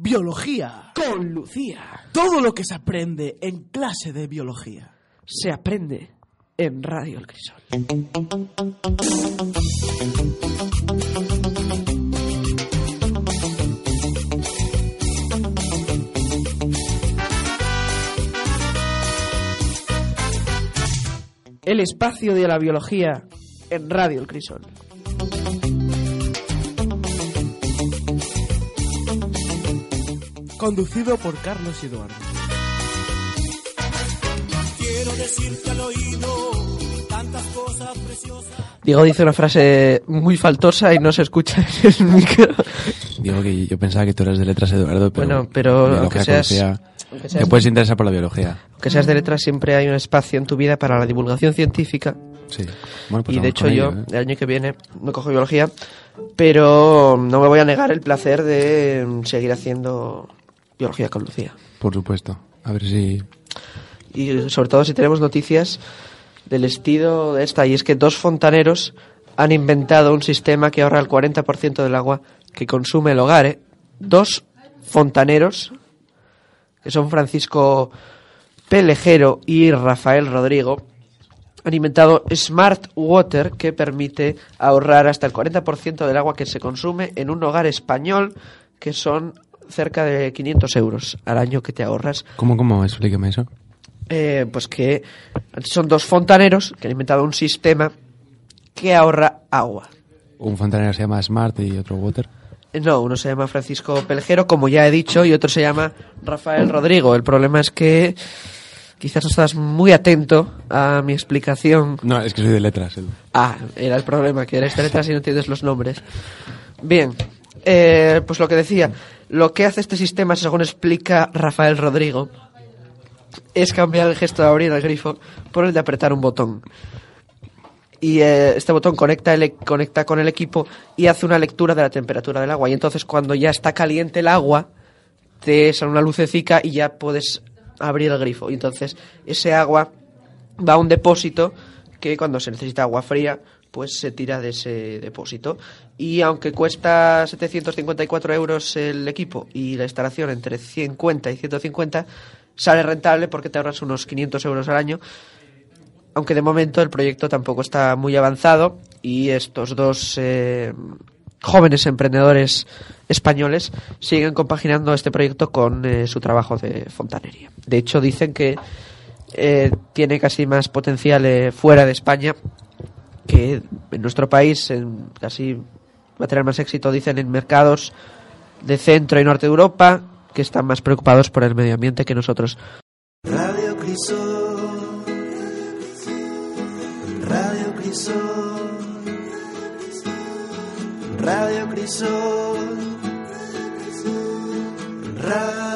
Biología. Con Lucía. Todo lo que se aprende en clase de biología. Se aprende en Radio El Crisol. El espacio de la biología en Radio El Crisol. Conducido por Carlos Eduardo. Quiero decirte al oído tantas cosas preciosas. Diego dice una frase muy faltosa y no se escucha en el micro. Digo que yo pensaba que tú eras de letras, Eduardo, pero... Bueno, pero aunque seas- conocía- aunque Te puedes interesar por la biología. Que seas de letras, siempre hay un espacio en tu vida para la divulgación científica. Sí. Bueno, pues y de hecho yo, ello, ¿eh? el año que viene, no cojo biología, pero no me voy a negar el placer de seguir haciendo biología con Lucía. Por supuesto. A ver si... Y sobre todo si tenemos noticias del estilo de esta, y es que dos fontaneros han inventado un sistema que ahorra el 40% del agua que consume el hogar. ¿eh? Dos fontaneros, que son Francisco Pelejero y Rafael Rodrigo, han inventado Smart Water que permite ahorrar hasta el 40% del agua que se consume en un hogar español, que son cerca de 500 euros al año que te ahorras ¿Cómo, cómo? Explíqueme eso. eh, pues que son dos fontaneros que han inventado un sistema que ahorra agua. Un fontanero se llama Smart y otro Water. Eh, No, uno se llama Francisco Pelejero, como ya he dicho, y otro se llama Rafael Rodrigo. El problema es que quizás no estás muy atento a mi explicación. No, es que soy de letras. Edu. Ah, era el problema, que eres de letras y no entiendes los nombres. Bien, eh, pues lo que decía, lo que hace este sistema, según explica Rafael Rodrigo, es cambiar el gesto de abrir el grifo por el de apretar un botón. Y eh, este botón conecta, el, conecta con el equipo y hace una lectura de la temperatura del agua. Y entonces cuando ya está caliente el agua, te sale una lucecica y ya puedes abrir el grifo. Y entonces ese agua va a un depósito que cuando se necesita agua fría, pues se tira de ese depósito. Y aunque cuesta 754 euros el equipo y la instalación entre 50 y 150, sale rentable porque te ahorras unos 500 euros al año. Aunque de momento el proyecto tampoco está muy avanzado y estos dos eh, jóvenes emprendedores españoles siguen compaginando este proyecto con eh, su trabajo de fontanería. De hecho, dicen que eh, tiene casi más potencial eh, fuera de España que en nuestro país, casi va a tener más éxito, dicen, en mercados de centro y norte de Europa, que están más preocupados por el medio ambiente que nosotros. Radio Crisol. Radio Crisol. Radio Crisol. Radio.